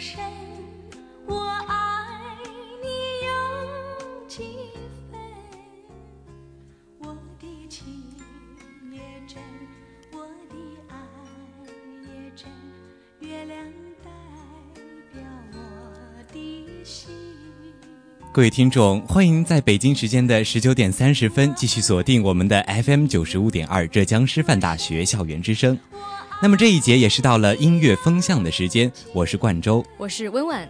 深，我爱你有几分？我的情也真，我的爱也真，月亮代表我的心各位听众，欢迎在北京时间的十九点三十分继续锁定我们的 FM 九十五点二浙江师范大学校园之声。那么这一节也是到了音乐风向的时间，我是冠周，我是温婉。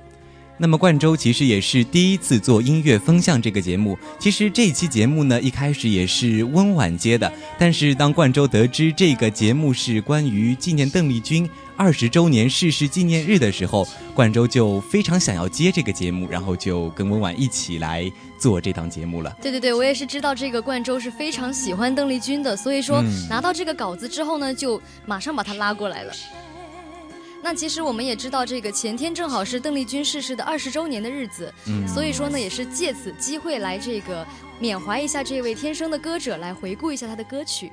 那么冠周其实也是第一次做音乐风向这个节目。其实这期节目呢，一开始也是温婉接的，但是当冠周得知这个节目是关于纪念邓丽君。二十周年逝世纪念日的时候，冠周就非常想要接这个节目，然后就跟温婉一起来做这档节目了。对对对，我也是知道这个冠周是非常喜欢邓丽君的，所以说拿到这个稿子之后呢，就马上把他拉过来了。那其实我们也知道，这个前天正好是邓丽君逝世的二十周年的日子，所以说呢，也是借此机会来这个缅怀一下这位天生的歌者，来回顾一下他的歌曲。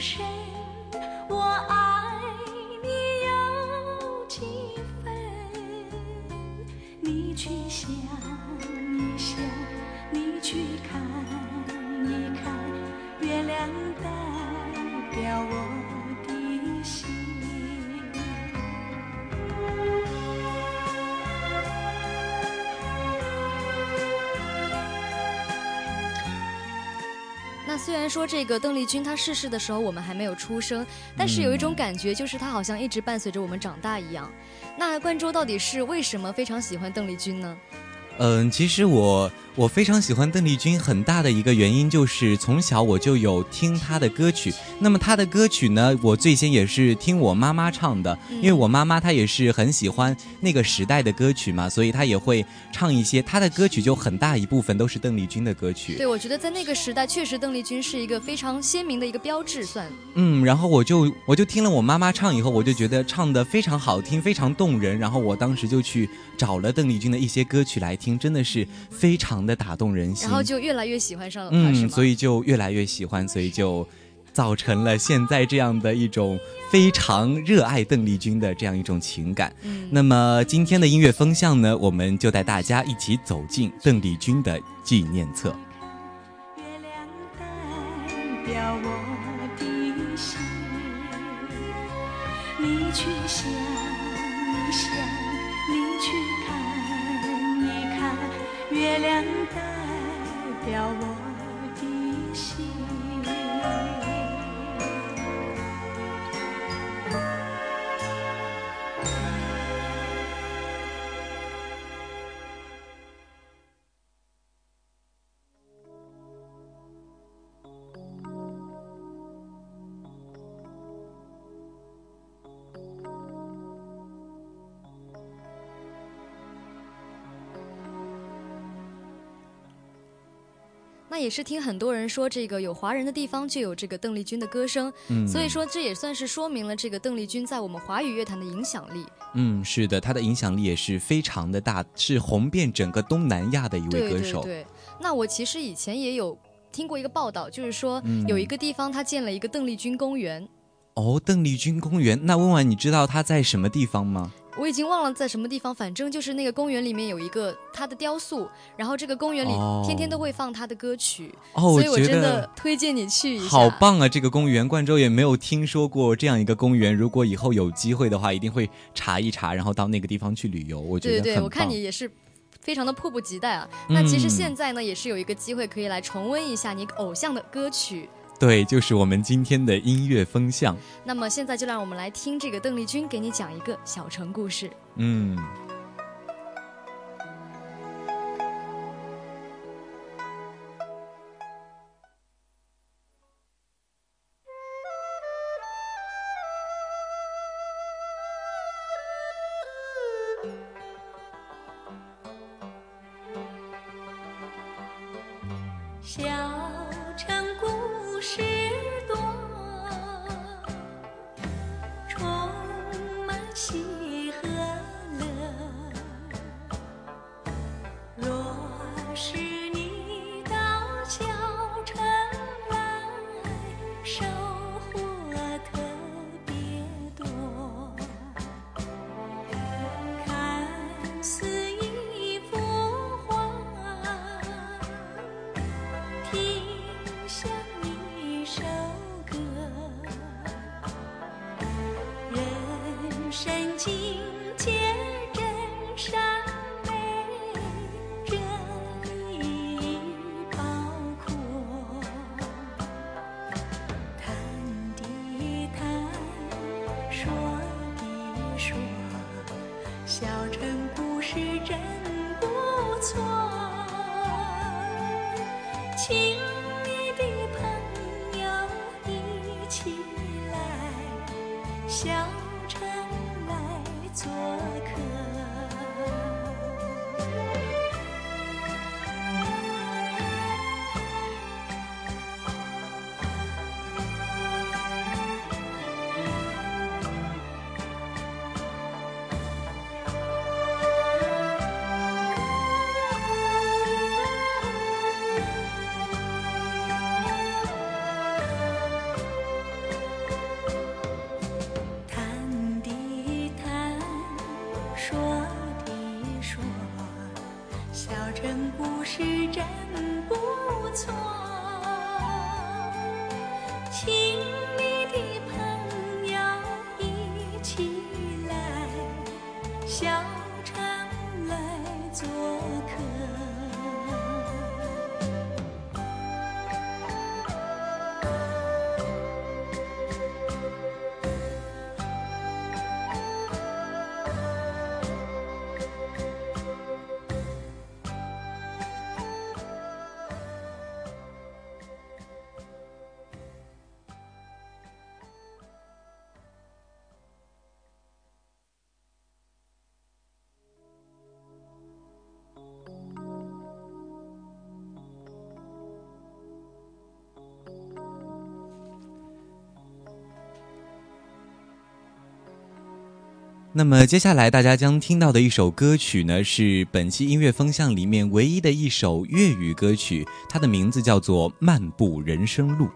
深，我爱你有几分？你去想一想，你去看一看，月亮代表我的心。那。虽然说这个邓丽君她逝世的时候我们还没有出生，但是有一种感觉，就是她好像一直伴随着我们长大一样。那冠周到底是为什么非常喜欢邓丽君呢？嗯，其实我。我非常喜欢邓丽君，很大的一个原因就是从小我就有听她的歌曲。那么她的歌曲呢，我最先也是听我妈妈唱的，因为我妈妈她也是很喜欢那个时代的歌曲嘛，所以她也会唱一些她的歌曲，就很大一部分都是邓丽君的歌曲。对，我觉得在那个时代，确实邓丽君是一个非常鲜明的一个标志，算。嗯，然后我就我就听了我妈妈唱以后，我就觉得唱的非常好听，非常动人。然后我当时就去找了邓丽君的一些歌曲来听，真的是非常。的打动人心，然后就越来越喜欢上了他，嗯，所以就越来越喜欢，所以就造成了现在这样的一种非常热爱邓丽君的这样一种情感。嗯，那么今天的音乐风向呢，我们就带大家一起走进邓丽君的纪念册。月亮代表我的心，你去想月亮。代表我也是听很多人说，这个有华人的地方就有这个邓丽君的歌声，所以说这也算是说明了这个邓丽君在我们华语乐坛的影响力。嗯，是的，她的影响力也是非常的大，是红遍整个东南亚的一位歌手。对，那我其实以前也有听过一个报道，就是说有一个地方他建了一个邓丽君公园。哦，邓丽君公园，那问完你知道它在什么地方吗？我已经忘了在什么地方，反正就是那个公园里面有一个他的雕塑，然后这个公园里天天都会放他的歌曲，所以我真的推荐你去一下。好棒啊！这个公园，冠州也没有听说过这样一个公园。如果以后有机会的话，一定会查一查，然后到那个地方去旅游。我觉得对对，我看你也是非常的迫不及待啊。那其实现在呢，也是有一个机会可以来重温一下你偶像的歌曲。对，就是我们今天的音乐风向。那么现在就让我们来听这个邓丽君给你讲一个小城故事。嗯。那么接下来大家将听到的一首歌曲呢，是本期音乐风向里面唯一的一首粤语歌曲，它的名字叫做《漫步人生路》。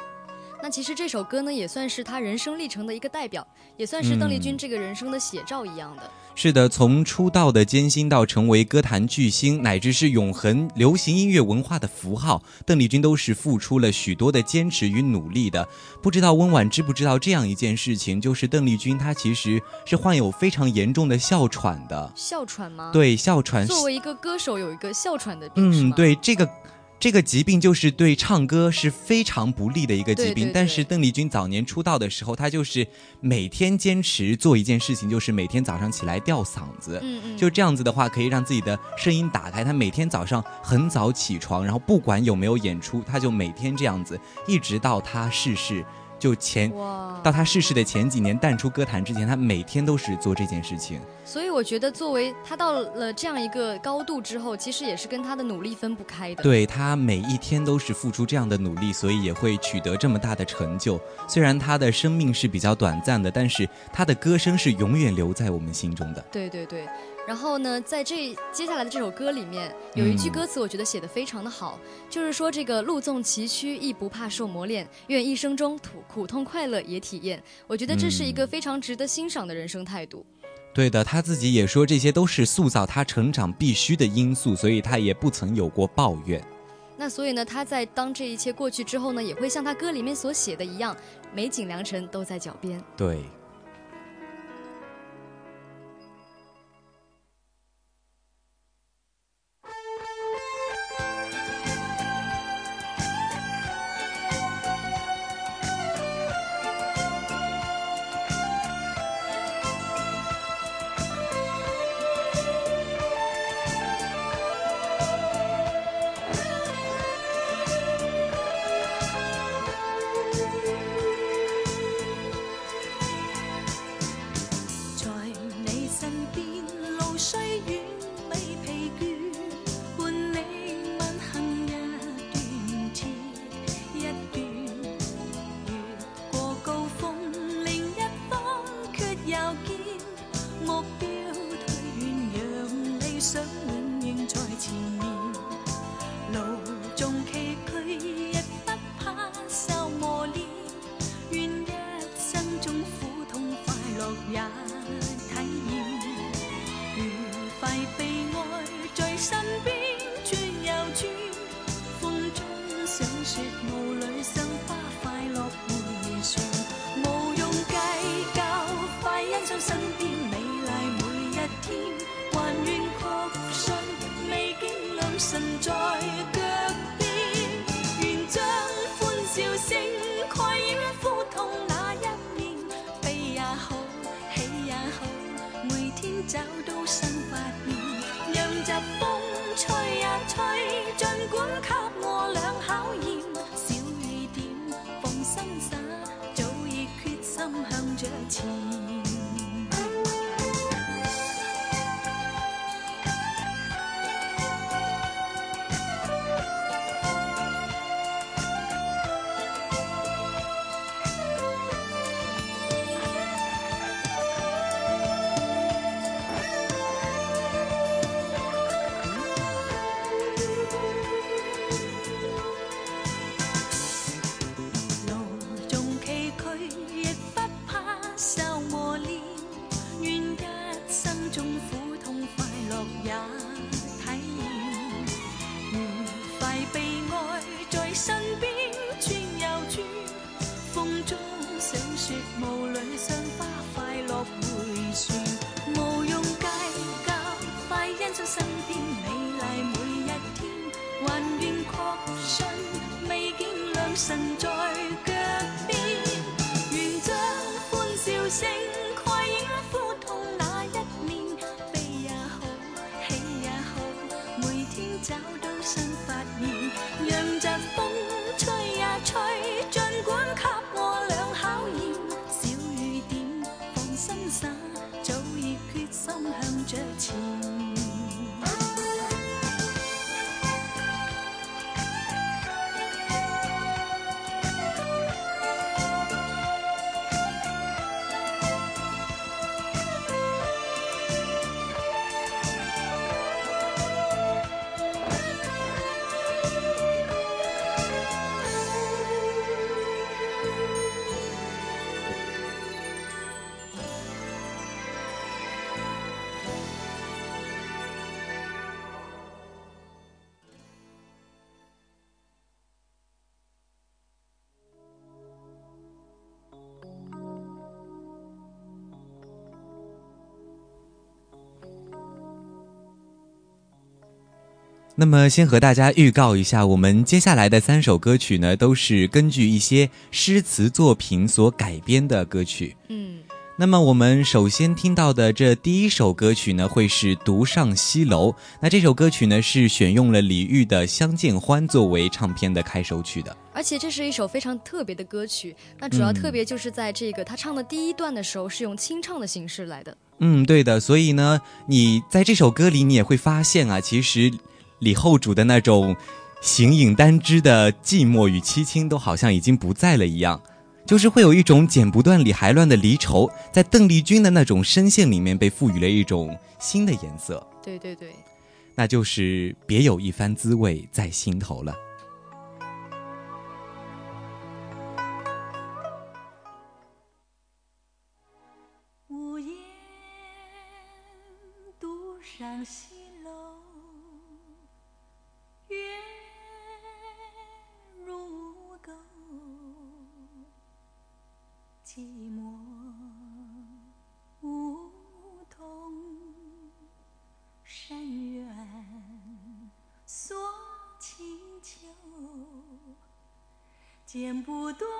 那其实这首歌呢，也算是他人生历程的一个代表，也算是邓丽君这个人生的写照一样的。是的，从出道的艰辛到成为歌坛巨星，乃至是永恒流行音乐文化的符号，邓丽君都是付出了许多的坚持与努力的。不知道温婉知不知道这样一件事情，就是邓丽君她其实是患有非常严重的哮喘的。哮喘吗？对，哮喘。作为一个歌手，有一个哮喘的病嗯，对这个。这个疾病就是对唱歌是非常不利的一个疾病，但是邓丽君早年出道的时候，她就是每天坚持做一件事情，就是每天早上起来吊嗓子，嗯嗯，就这样子的话，可以让自己的声音打开。她每天早上很早起床，然后不管有没有演出，她就每天这样子，一直到她逝世。就前到他逝世的前几年淡出歌坛之前，他每天都是做这件事情。所以我觉得，作为他到了这样一个高度之后，其实也是跟他的努力分不开的。对他每一天都是付出这样的努力，所以也会取得这么大的成就。虽然他的生命是比较短暂的，但是他的歌声是永远留在我们心中的。对对对。然后呢，在这接下来的这首歌里面，有一句歌词，我觉得写的非常的好，就是说这个路纵崎岖亦不怕受磨练，愿一生中苦苦痛快乐也体验。我觉得这是一个非常值得欣赏的人生态度。对的，他自己也说这些都是塑造他成长必须的因素，所以他也不曾有过抱怨。那所以呢，他在当这一切过去之后呢，也会像他歌里面所写的一样，美景良辰都在脚边。对。身边转又转，风中赏雪，雾里赏花，快乐回旋，无用计较，快欣赏身边美丽每一天。还愿确信，美景良辰在脚边，愿将欢笑声盖掩苦痛那一面。悲也好，喜也好，每天找到。尽管给我俩考验小雨点放心洒早已决心向着前。那么，先和大家预告一下，我们接下来的三首歌曲呢，都是根据一些诗词作品所改编的歌曲。嗯，那么，我们首先听到的这第一首歌曲呢，会是《独上西楼》。那这首歌曲呢，是选用了李煜的《相见欢》作为唱片的开首曲的。而且这是一首非常特别的歌曲，那主要特别就是在这个他唱的第一段的时候是用清唱的形式来的。嗯，对的。所以呢，你在这首歌里，你也会发现啊，其实李后主的那种形影单只的寂寞与凄清，都好像已经不在了一样。就是会有一种剪不断理还乱的离愁，在邓丽君的那种声线里面被赋予了一种新的颜色，对对对，那就是别有一番滋味在心头了。剪不断，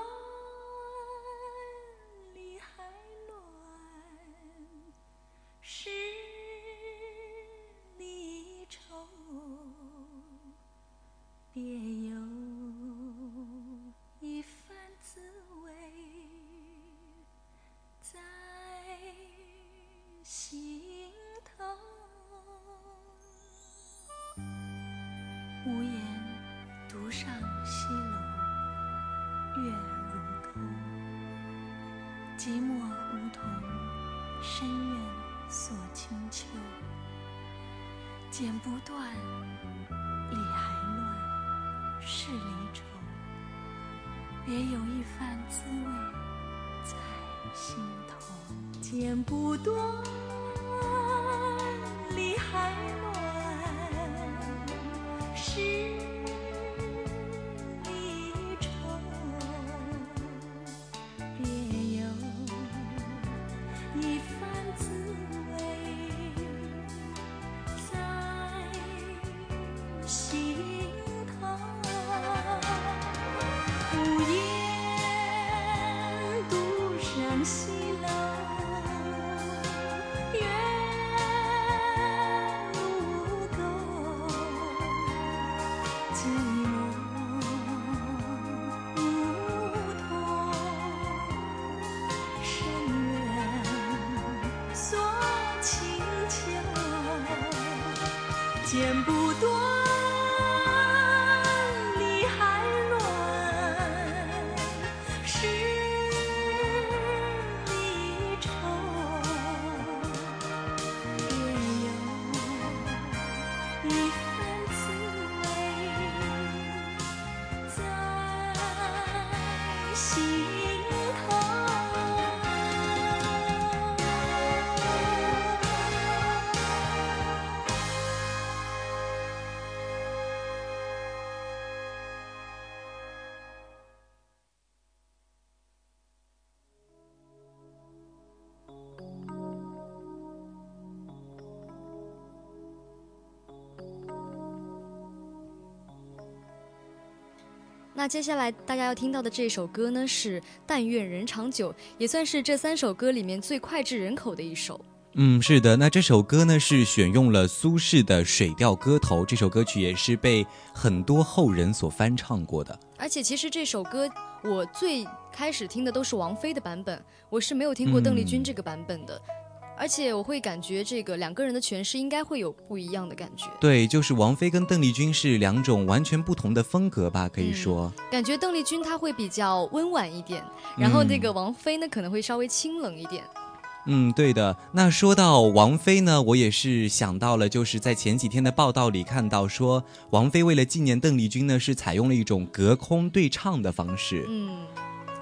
剪不断，理还乱，是离愁。别有一番滋味在心头。剪不断，理还乱，剪不断，理还乱，是离愁，别有一番滋味在心那接下来大家要听到的这首歌呢是《但愿人长久》，也算是这三首歌里面最脍炙人口的一首。嗯，是的，那这首歌呢是选用了苏轼的《水调歌头》，这首歌曲也是被很多后人所翻唱过的。而且其实这首歌我最开始听的都是王菲的版本，我是没有听过邓丽君这个版本的。而且我会感觉这个两个人的诠释应该会有不一样的感觉。对，就是王菲跟邓丽君是两种完全不同的风格吧，可以说。感觉邓丽君她会比较温婉一点，然后那个王菲呢可能会稍微清冷一点。嗯，对的。那说到王菲呢，我也是想到了，就是在前几天的报道里看到说，王菲为了纪念邓丽君呢，是采用了一种隔空对唱的方式。嗯，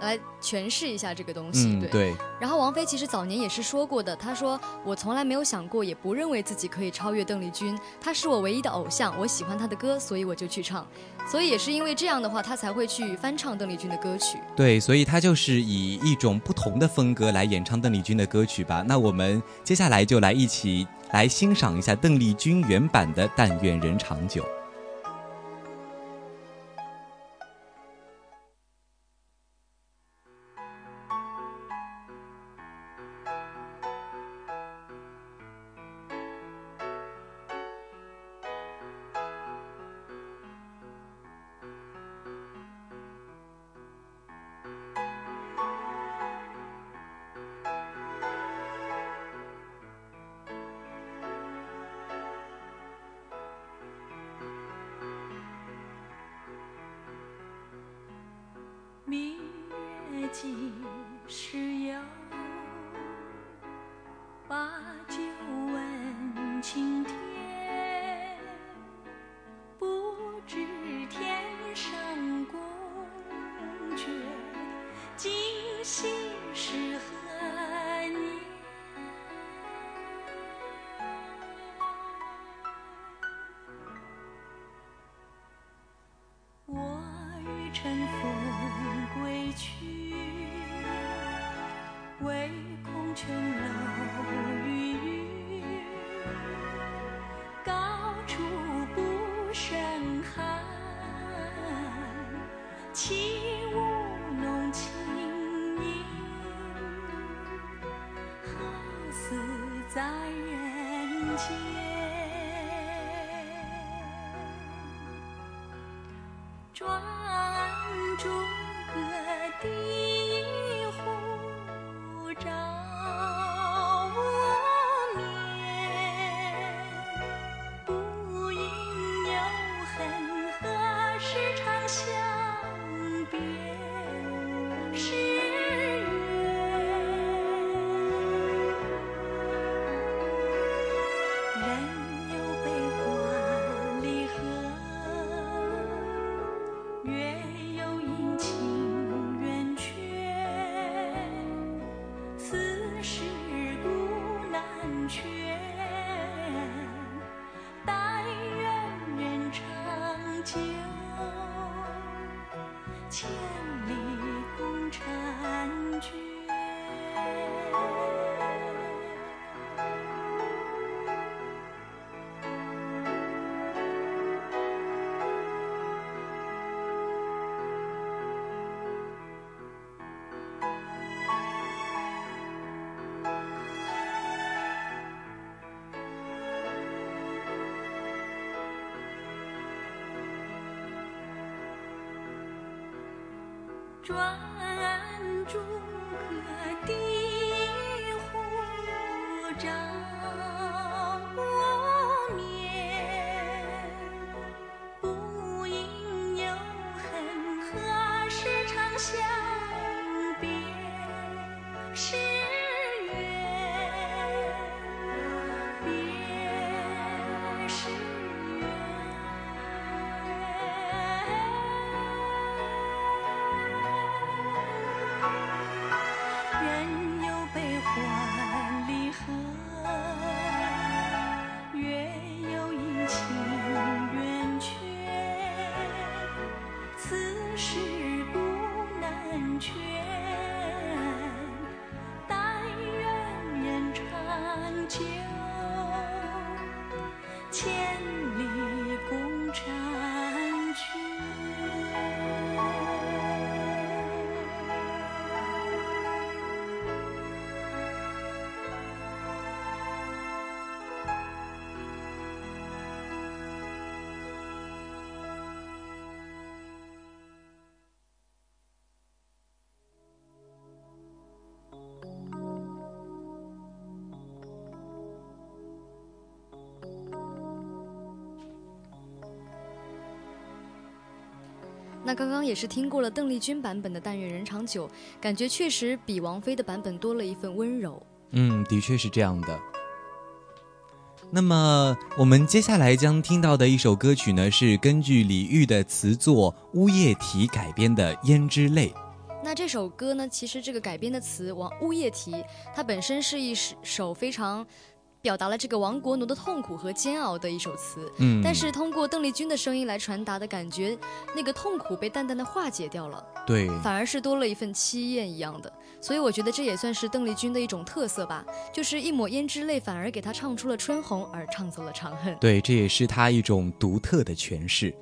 来诠释一下这个东西。嗯，对。然后王菲其实早年也是说过的，她说我从来没有想过，也不认为自己可以超越邓丽君，她是我唯一的偶像，我喜欢她的歌，所以我就去唱。所以也是因为这样的话，她才会去翻唱邓丽君的歌曲。对，所以她就是以一种不同的风格来演唱邓丽君的歌曲吧。那我们接下来就来一起来欣赏一下邓丽君原版的《但愿人长久》。几时有？Christian. 转朱阁，低绮户。那刚刚也是听过了邓丽君版本的《但愿人长久》，感觉确实比王菲的版本多了一份温柔。嗯，的确是这样的。那么我们接下来将听到的一首歌曲呢，是根据李煜的词作《乌夜啼》改编的《胭脂泪》。那这首歌呢，其实这个改编的词《王乌夜啼》，它本身是一首非常表达了这个亡国奴的痛苦和煎熬的一首词。嗯，但是通过邓丽君的声音来传达的感觉，那个痛苦被淡淡的化解掉了，对，反而是多了一份凄艳一样的。所以我觉得这也算是邓丽君的一种特色吧，就是一抹胭脂泪，反而给她唱出了春红，而唱走了长恨。对，这也是她一种独特的诠释。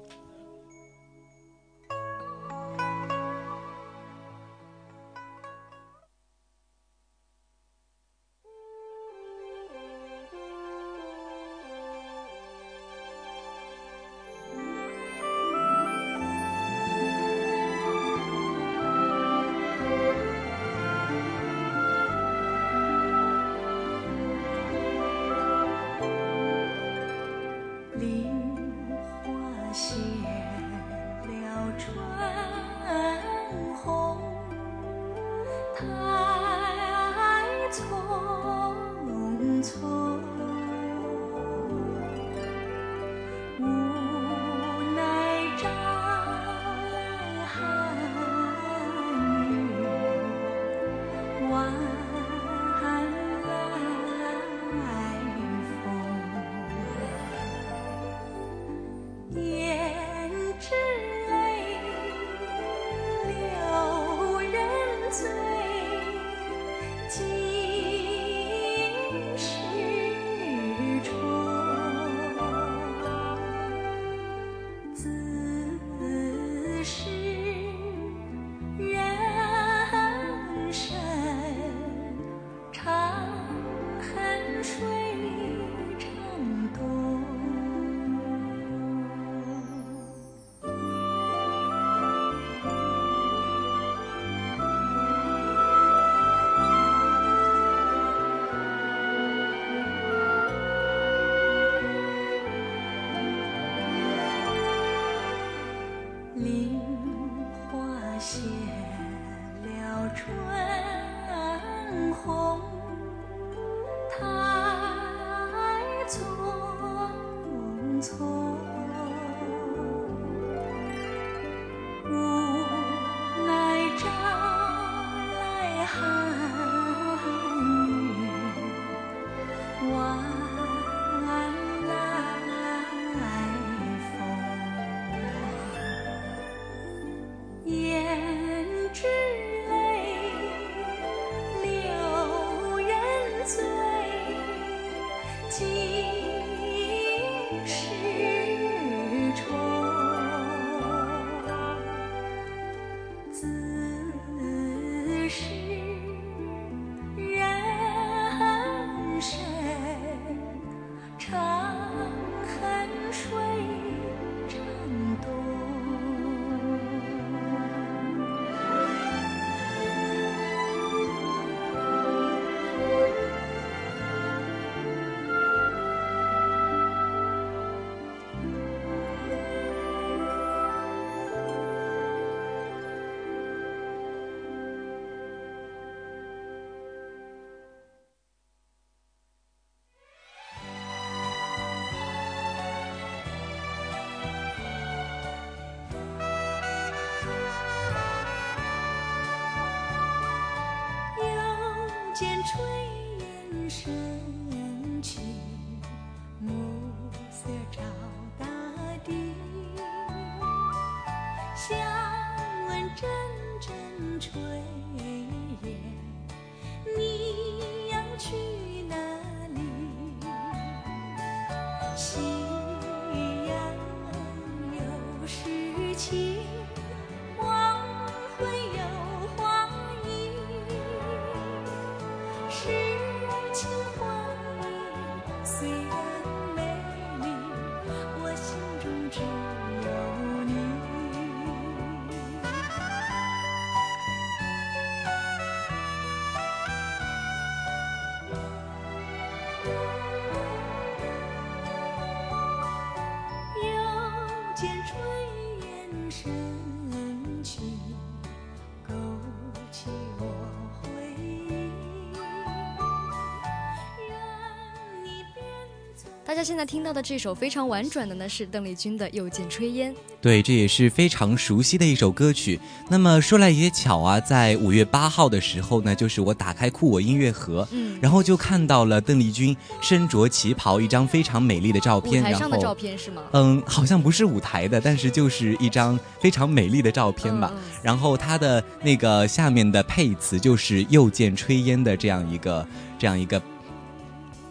大家现在听到的这首非常婉转的呢，是邓丽君的《又见炊烟》。对，这也是非常熟悉的一首歌曲。那么说来也巧啊，在五月八号的时候呢，就是我打开酷我音乐盒，嗯然后就看到了邓丽君身着旗袍，一张非常美丽的照片，舞台上的照。片是吗？嗯，好像不是舞台的，但是就是一张非常美丽的照片吧。然后它的那个下面的配词就是“又见炊烟”的这样一个这样一个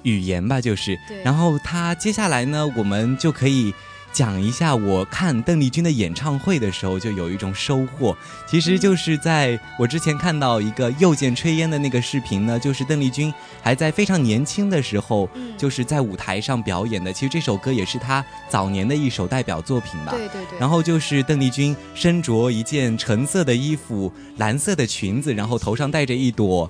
语言吧，就是对。然后他接下来呢，我们就可以。讲一下，我看邓丽君的演唱会的时候，就有一种收获。其实就是在我之前看到一个“又见炊烟”的那个视频呢，就是邓丽君还在非常年轻的时候，嗯就是在舞台上表演的。其实这首歌也是她早年的一首代表作品吧。对对对。然后就是邓丽君身着一件橙色的衣服、蓝色的裙子，然后头上戴着一朵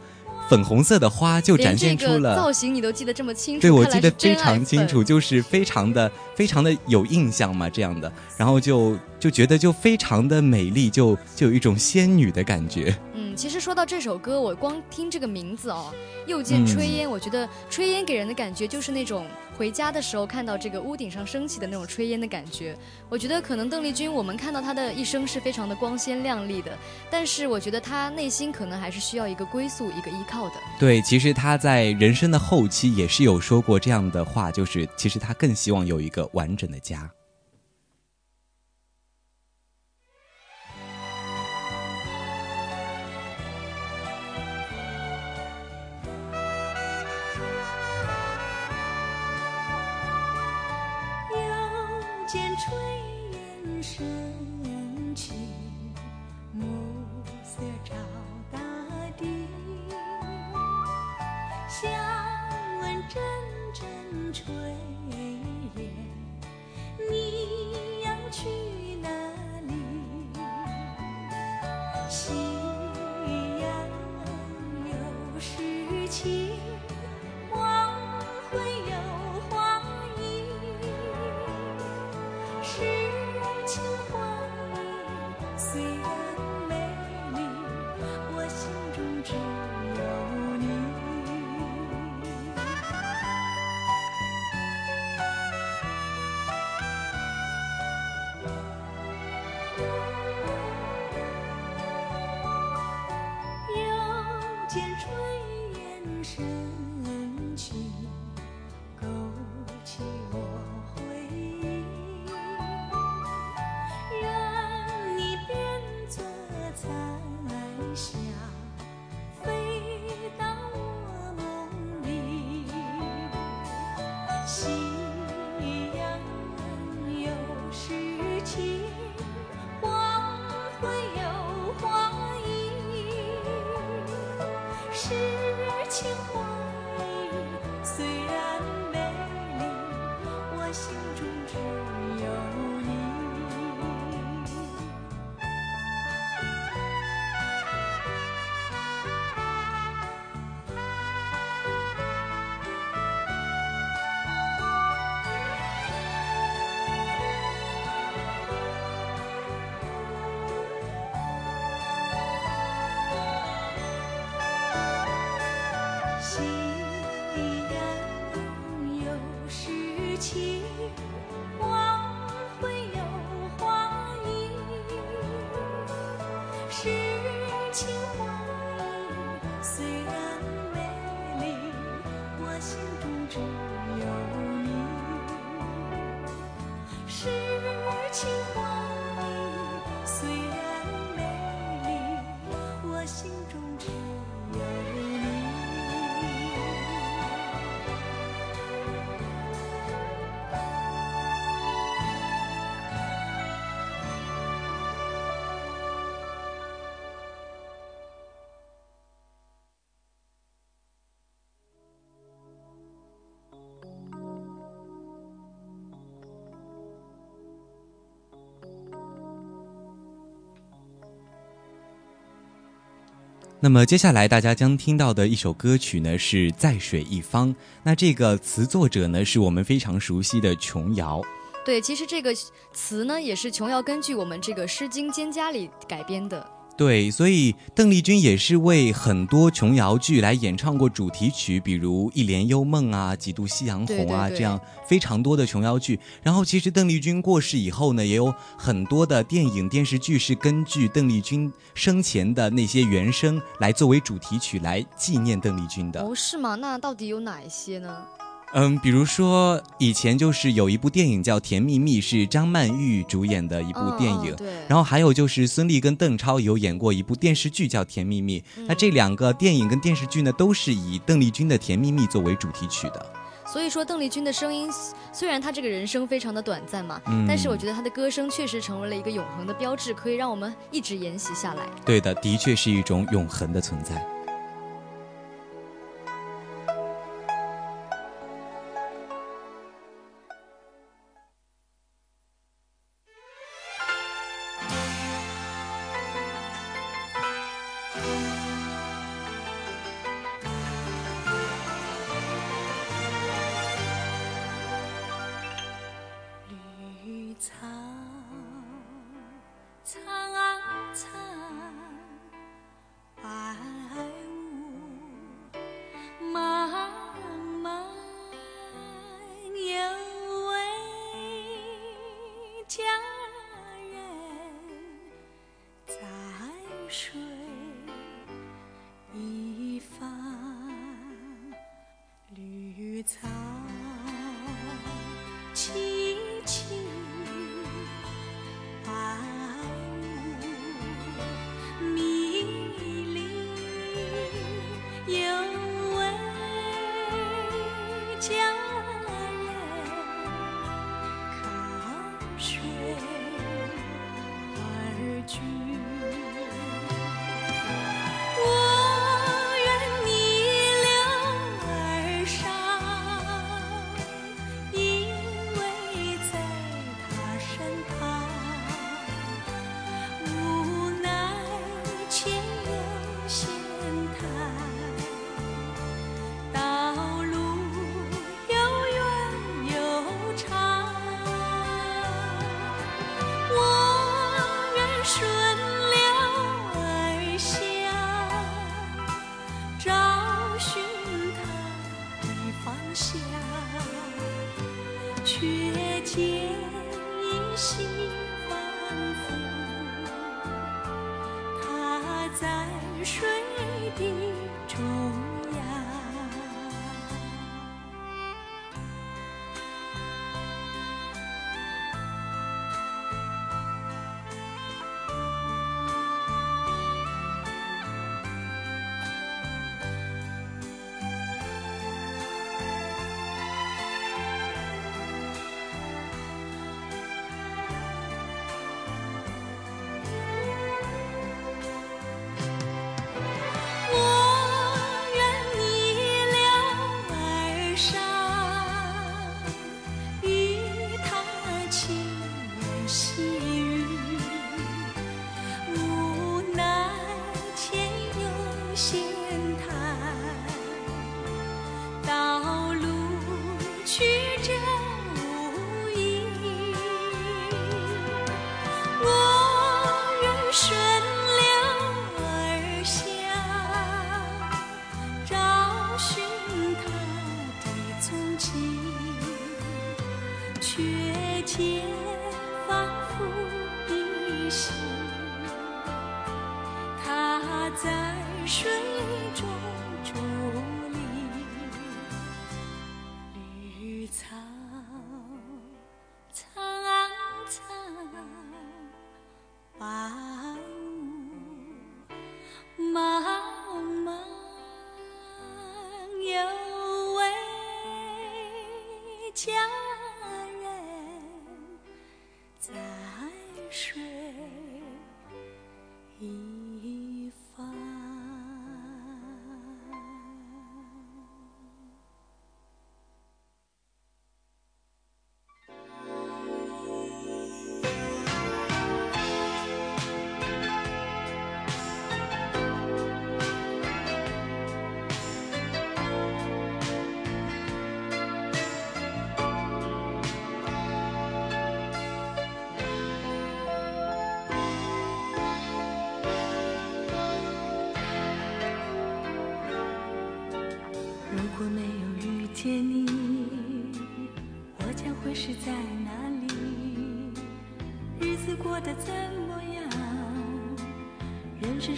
粉红色的花，就展现出了。造型你都记得这么清楚，对，我记得非常清楚，就是非常的、非常的有印象嘛，这样的，然后就就觉得就非常的美丽，就就有一种仙女的感觉。嗯，其实说到这首歌，我光听这个名字哦，《又见炊烟》，我觉得炊烟给人的感觉就是那种回家的时候看到这个屋顶上升起的那种炊烟的感觉。我觉得可能邓丽君，我们看到她的一生是非常的光鲜亮丽的，但是我觉得她内心可能还是需要一个归宿、一个依靠的。对，其实她在人生的后期也是有说过这样的话，就是其实她更希望有一个完整的家。夕诗情画意虽然美丽，我心中只有你。诗情画那么接下来大家将听到的一首歌曲呢，是《在水一方》。那这个词作者呢，是我们非常熟悉的琼瑶。对，其实这个词呢，也是琼瑶根据我们这个《诗经·蒹葭》里改编的。对，所以邓丽君也是为很多琼瑶剧来演唱过主题曲，比如《一帘幽梦》啊，《几度夕阳红》啊，这样非常多的琼瑶剧。然后，其实邓丽君过世以后呢，也有很多的电影、电视剧是根据邓丽君生前的那些原声来作为主题曲来纪念邓丽君的。哦，是吗？那到底有哪一些呢？嗯，比如说以前就是有一部电影叫《甜蜜蜜》，是张曼玉主演的一部电影。对。然后还有就是孙俪跟邓超有演过一部电视剧叫《甜蜜蜜》。那这两个电影跟电视剧呢，都是以邓丽君的《甜蜜蜜》作为主题曲的。所以说，邓丽君的声音虽然她这个人生非常的短暂嘛，但是我觉得她的歌声确实成为了一个永恒的标志，可以让我们一直沿袭下来。对的，的确是一种永恒的存在。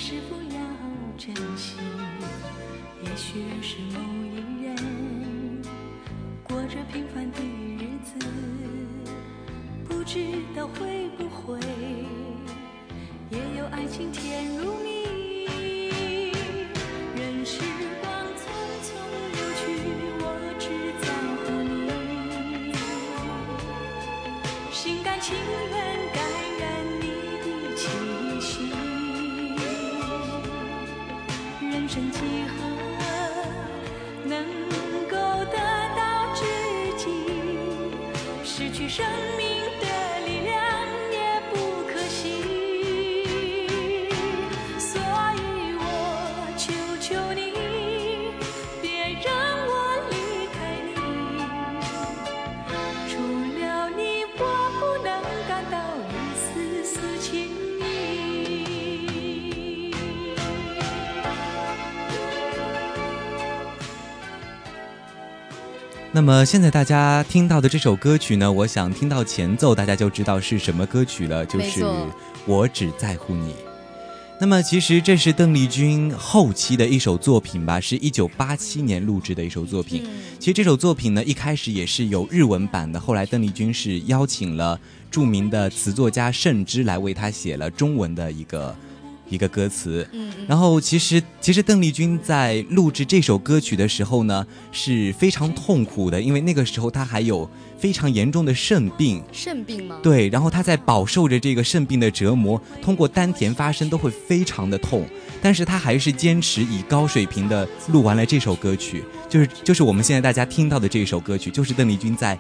是否要珍惜？也许是某一人，过着平凡的日子，不知道会那么现在大家听到的这首歌曲呢，我想听到前奏，大家就知道是什么歌曲了，就是《我只在乎你》。那么其实这是邓丽君后期的一首作品吧，是一九八七年录制的一首作品。嗯其实这首作品呢，一开始也是有日文版的，后来邓丽君是邀请了著名的词作家盛之来为她写了中文的一个一个歌词。嗯嗯，然后其实其实邓丽君在录制这首歌曲的时候呢，是非常痛苦的，因为那个时候她还有非常严重的肾病。肾病吗？对，然后她在饱受着这个肾病的折磨，通过丹田发声都会非常的痛，但是她还是坚持以高水平的录完了这首歌曲，就是就是我们现在大家听到的这首歌曲，就是邓丽君在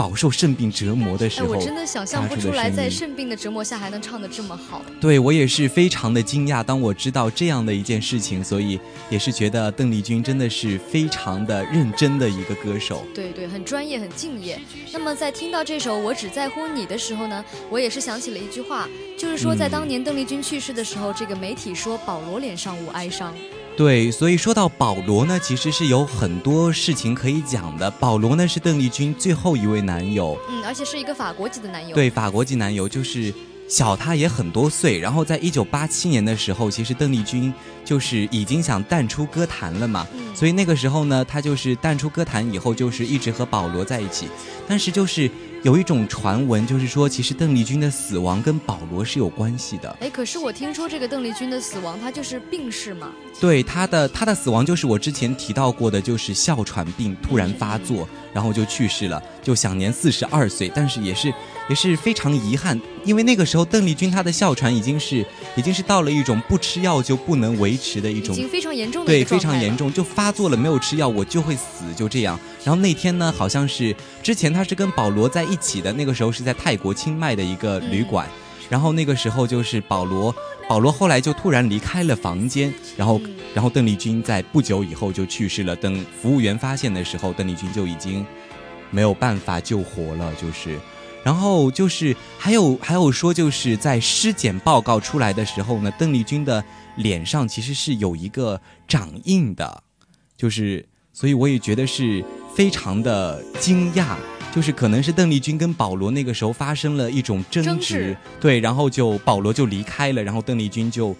饱受肾病折磨的时哎，候，我真的想象不出来，在肾病的折磨下还能唱得这么好。对我也是非常的惊讶，当我知道这样的一件事情，所以也是觉得邓丽君真的是非常的认真的一个歌手。对对，很专业，很敬业。那么在听到这首《我只在乎你》的时候呢，我也是想起了一句话，就是说在当年邓丽君去世的时候，这个媒体说保罗脸上无哀伤。对，所以说到保罗呢，其实是有很多事情可以讲的。保罗呢是邓丽君最后一位男友，嗯，而且是一个法国籍的男友。，对，法国籍男友就是小他也很多岁。然后在一九八七年的时候，其实邓丽君就是已经想淡出歌坛了嘛。嗯，所以那个时候呢，她就是淡出歌坛以后，就是一直和保罗在一起。但是就是有一种传闻，就是说其实邓丽君的死亡跟保罗是有关系的。哎，可是我听说这个邓丽君的死亡，她就是病逝嘛。对她的她的死亡就是我之前提到过的，就是哮喘病突然发作，然后就去世了，就享年四十二岁。但是也是也是非常遗憾，因为那个时候邓丽君她的哮喘已经是已经是到了一种不吃药就不能维持的一种已经非常严重的对，非常严。重，就发作了，没有吃药我就会死，就这样。然后那天呢，好像是之前她是跟保罗在一起的，那个时候是在泰国清迈的一个旅馆。嗯然后那个时候就是保罗，保罗后来就突然离开了房间，然后、然后邓丽君在不久以后就去世了。等服务员发现的时候，邓丽君就已经没有办法救活了，就是。然后就是还有还有说，就是在尸检报告出来的时候呢，邓丽君的脸上其实是有一个掌印的，就是所以我也觉得是非常的惊讶，就是可能是邓丽君跟保罗那个时候发生了一种争执，争执。对，然后就保罗就离开了，然后邓丽君就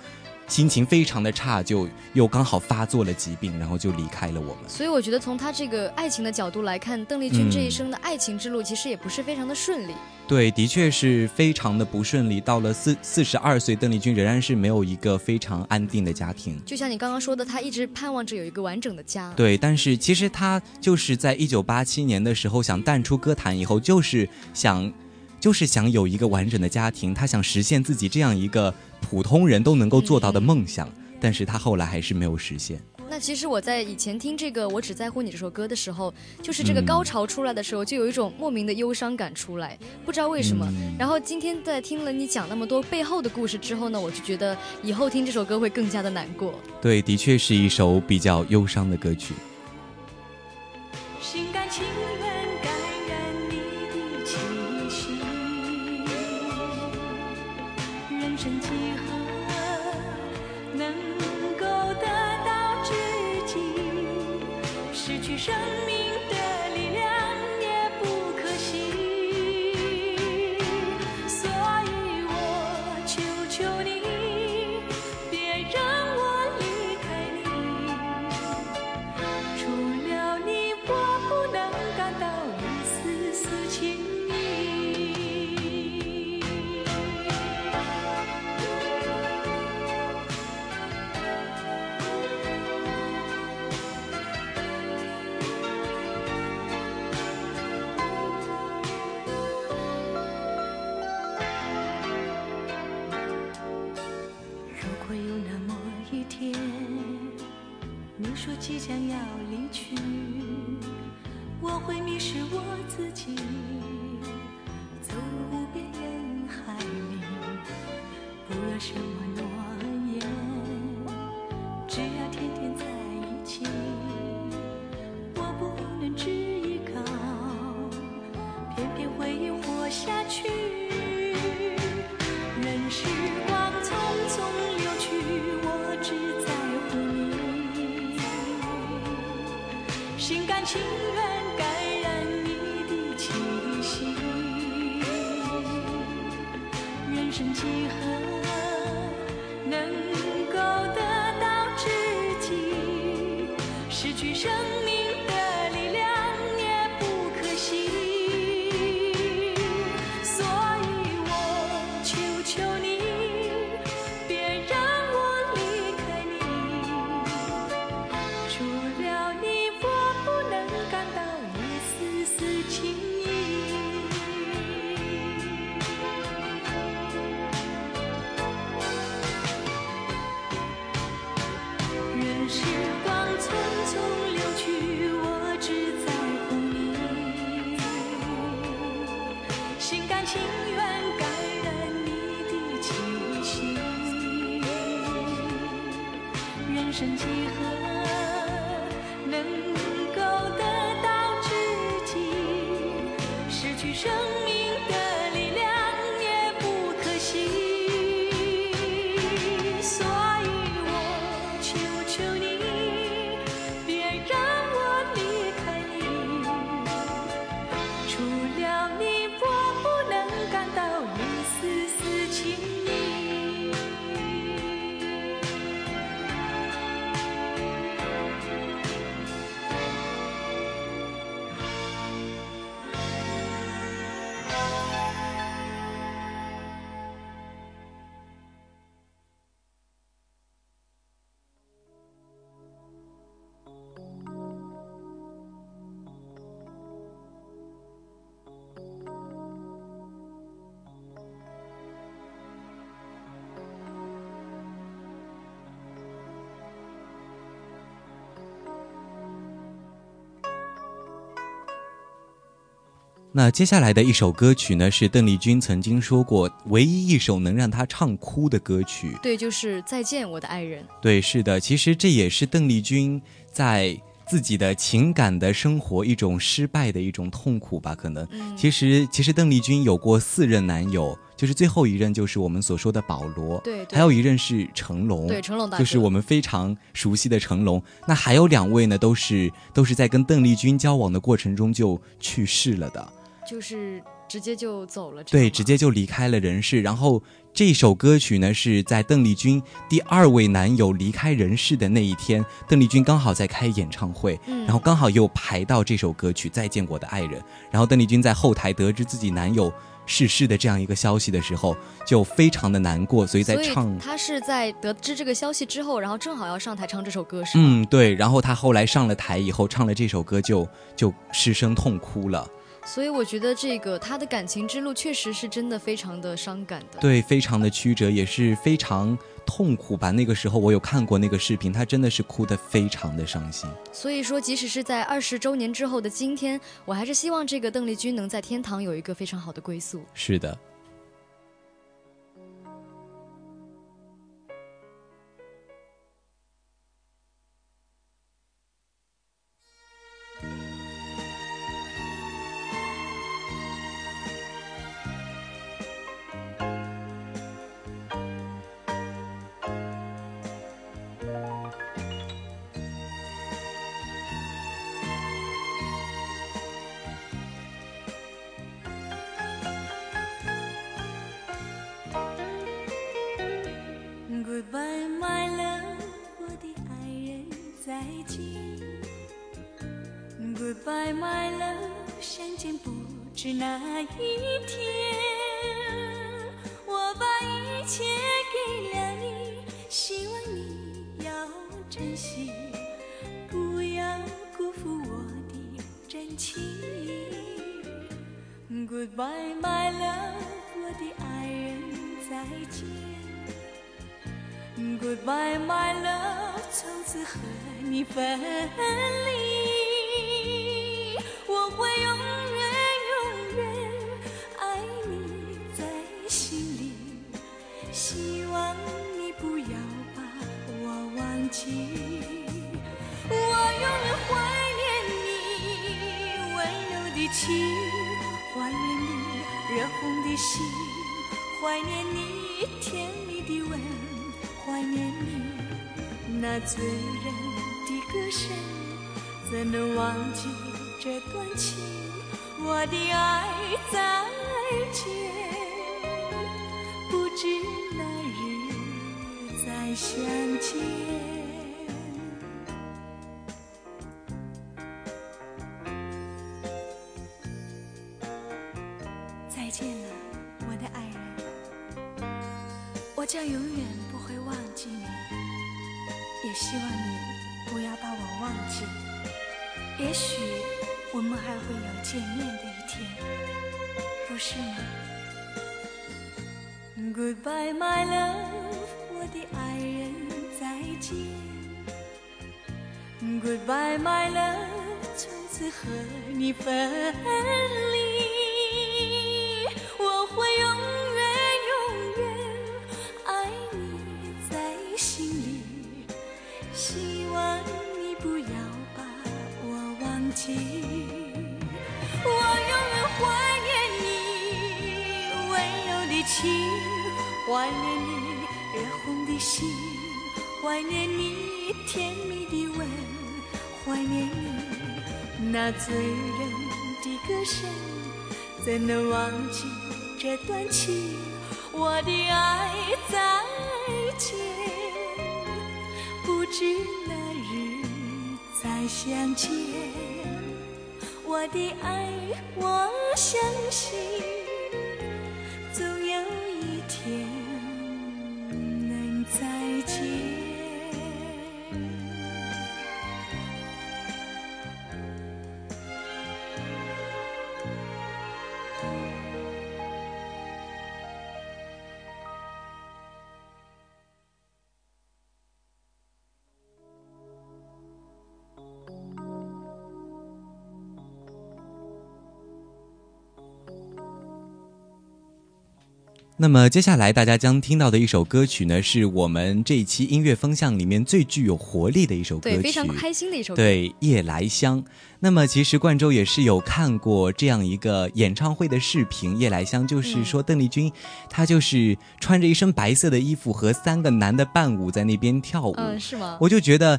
心情非常的差，就又刚好发作了疾病，然后就离开了我们。所以我觉得从他这个爱情的角度来看，邓丽君这一嗯生的爱情之路其实也不是非常的顺利。对，的确是非常的不顺利。到了四四十二岁，邓丽君仍然是没有一个非常安定的家庭。就像你刚刚说的，她一直盼望着有一个完整的家。对，但是其实她就是在一九八七年的时候想淡出歌坛以后，就是想，就是想有一个完整的家庭，她想实现自己这样一个普通人都能够做到的梦想。但是他后来还是没有实现。那其实我在以前听这个《我只在乎你》这首歌的时候，就是这个嗯高潮出来的时候，就有一种莫名的忧伤感出来，不知道为什么。嗯然后今天在听了你讲那么多背后的故事之后呢，我就觉得以后听这首歌会更加的难过。对，的确是一首比较忧伤的歌曲。心甘情愿 should 想要离去，我会迷失我自己，走入无边人海里，不要什么心生几何那接下来的一首歌曲呢，是邓丽君曾经说过唯一一首能让她唱哭的歌曲。对，就是再见我的爱人。对，是的，其实这也是邓丽君在自己的情感的生活一种失败的一种痛苦吧，可能。嗯其实，其实邓丽君有过四任男友，就是最后一任就是我们所说的保罗，对对还有一任是成龙，对成龙大哥就是我们非常熟悉的成龙。那还有两位呢，都是都是在跟邓丽君交往的过程中就去世了的。就是直接就走了。对，直接就离开了人世。然后这首歌曲呢，是在邓丽君第二位男友离开人世的那一天，邓丽君刚好在开演唱会，嗯然后刚好又排到这首歌曲《再见我的爱人》。然后邓丽君在后台得知自己男友逝世的这样一个消息的时候，就非常的难过，所以在唱。他是在得知这个消息之后，然后正好要上台唱这首歌，是吗？嗯，对。然后他后来上了台以后，唱了这首歌就就失声痛哭了。所以我觉得这个他的感情之路确实是真的非常的伤感的。对，非常的曲折，也是非常痛苦吧。那个时候我有看过那个视频，他真的是哭得非常的伤心。所以说，即使是在二十周年之后的今天，我还是希望这个邓丽君能在天堂有一个非常好的归宿。是的。醉人的歌声，怎能忘记？这段情，我的爱再见，不知哪日再相见。那么接下来大家将听到的一首歌曲呢，是我们这一期音乐风向里面最具有活力的一首歌曲，对，非常开心的一首歌。对，《夜来香》。那么其实冠周也是有看过这样一个演唱会的视频，《夜来香》就是说邓丽君，她就是穿着一身白色的衣服和三个男的伴舞在那边跳舞，嗯，是吗？我就觉得。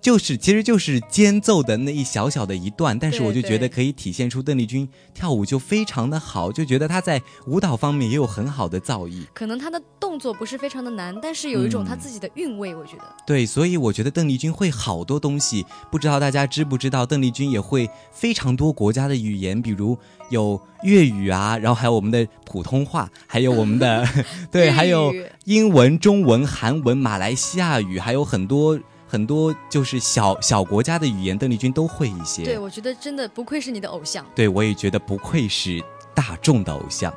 就是，其实就是间奏的那一小小的一段，但是我就觉得可以体现出邓丽君跳舞就非常的好，就觉得她在舞蹈方面也有很好的造诣。可能她的动作不是非常的难，但是有一种她自己的韵味，我觉得。对，所以我觉得邓丽君会好多东西，不知道大家知不知道，邓丽君也会非常多国家的语言，比如有粤语啊，然后还有我们的普通话，还有我们的 对，还有英文、中文、韩文、马来西亚语，还有很多。很多就是小小国家的语言，邓丽君都会一些。对，我觉得真的不愧是你的偶像。对，我也觉得不愧是大众的偶像。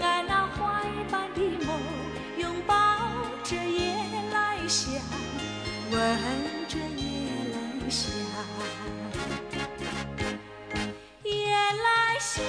爱那怀般的梦，拥抱着夜来香，闻着夜来香，夜来香，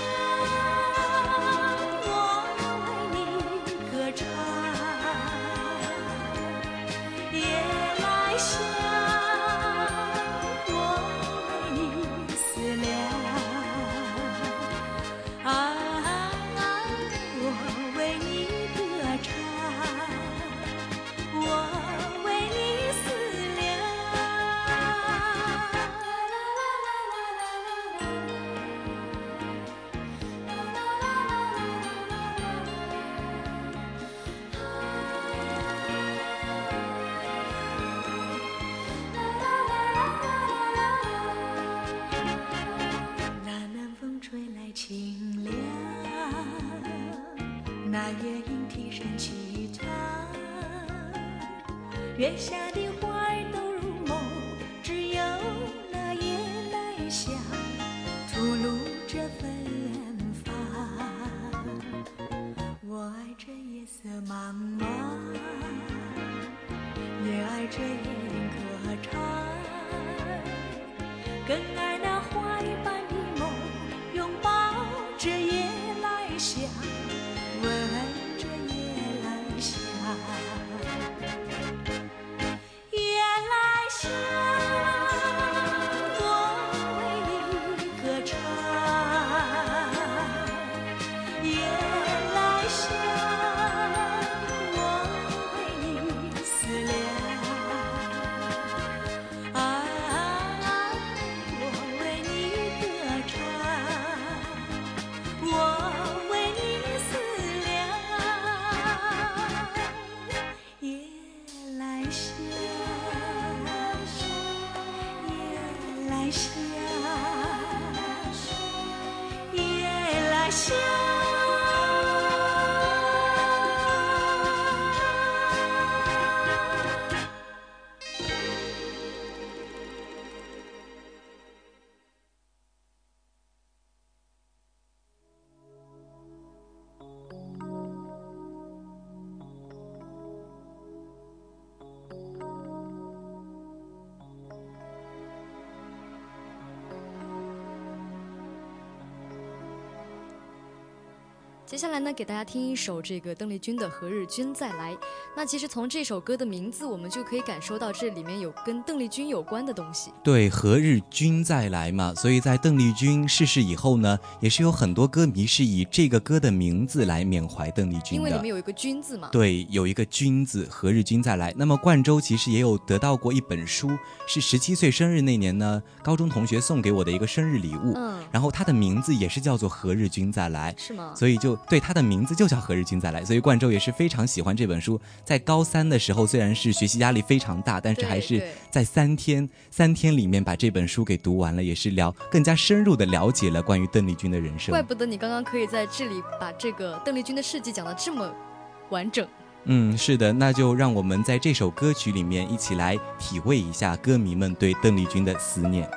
下来呢，给大家听一首这个邓丽君的《何日君再来》。那其实从这首歌的名字，我们就可以感受到这里面有跟邓丽君有关的东西。对，何日君再来嘛，所以在邓丽君逝世以后呢，也是有很多歌迷是以这个歌的名字来缅怀邓丽君的因为里面。有一个“君”字嘛。对，有一个君字，何日君再来？那么冠周其实也有得到过一本书，是十七岁生日那年呢，高中同学送给我的一个生日礼物。嗯，然后它的名字也是叫做何日君再来。是吗？所以就对他的名字就叫《何日君再来》，所以冠周也是非常喜欢这本书。在高三的时候，虽然是学习压力非常大，但是还是在三天三天里面把这本书给读完了，也是了更加深入的了解了关于邓丽君的人生怪。不得你刚刚可以在这里把这个邓丽君的事迹讲得这么完整。嗯，是的，那就让我们在这首歌曲里面一起来体会一下歌迷们对邓丽君的思念。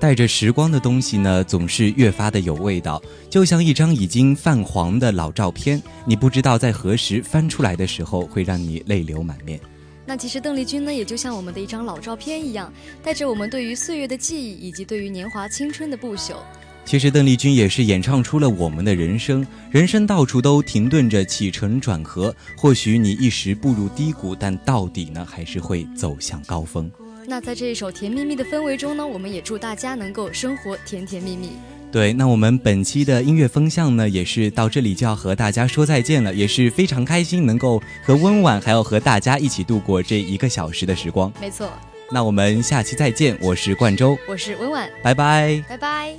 带着时光的东西呢，总是越发的有味道，就像一张已经泛黄的老照片，你不知道在何时翻出来的时候，会让你泪流满面。那其实邓丽君呢，也就像我们的一张老照片一样，带着我们对于岁月的记忆，以及对于年华青春的不朽。其实邓丽君也是演唱出了我们的人生，人生到处都停顿着起承转合，或许你一时步入低谷，但到底呢，还是会走向高峰。那在这一首甜蜜蜜的氛围中呢，我们也祝大家能够生活甜甜蜜蜜。对，那我们本期的音乐风向呢，也是到这里就要和大家说再见了，也是非常开心能够和温婉还要和大家一起度过这一个小时的时光。没错，那我们下期再见，我是冠周，我是温婉，拜拜。拜拜。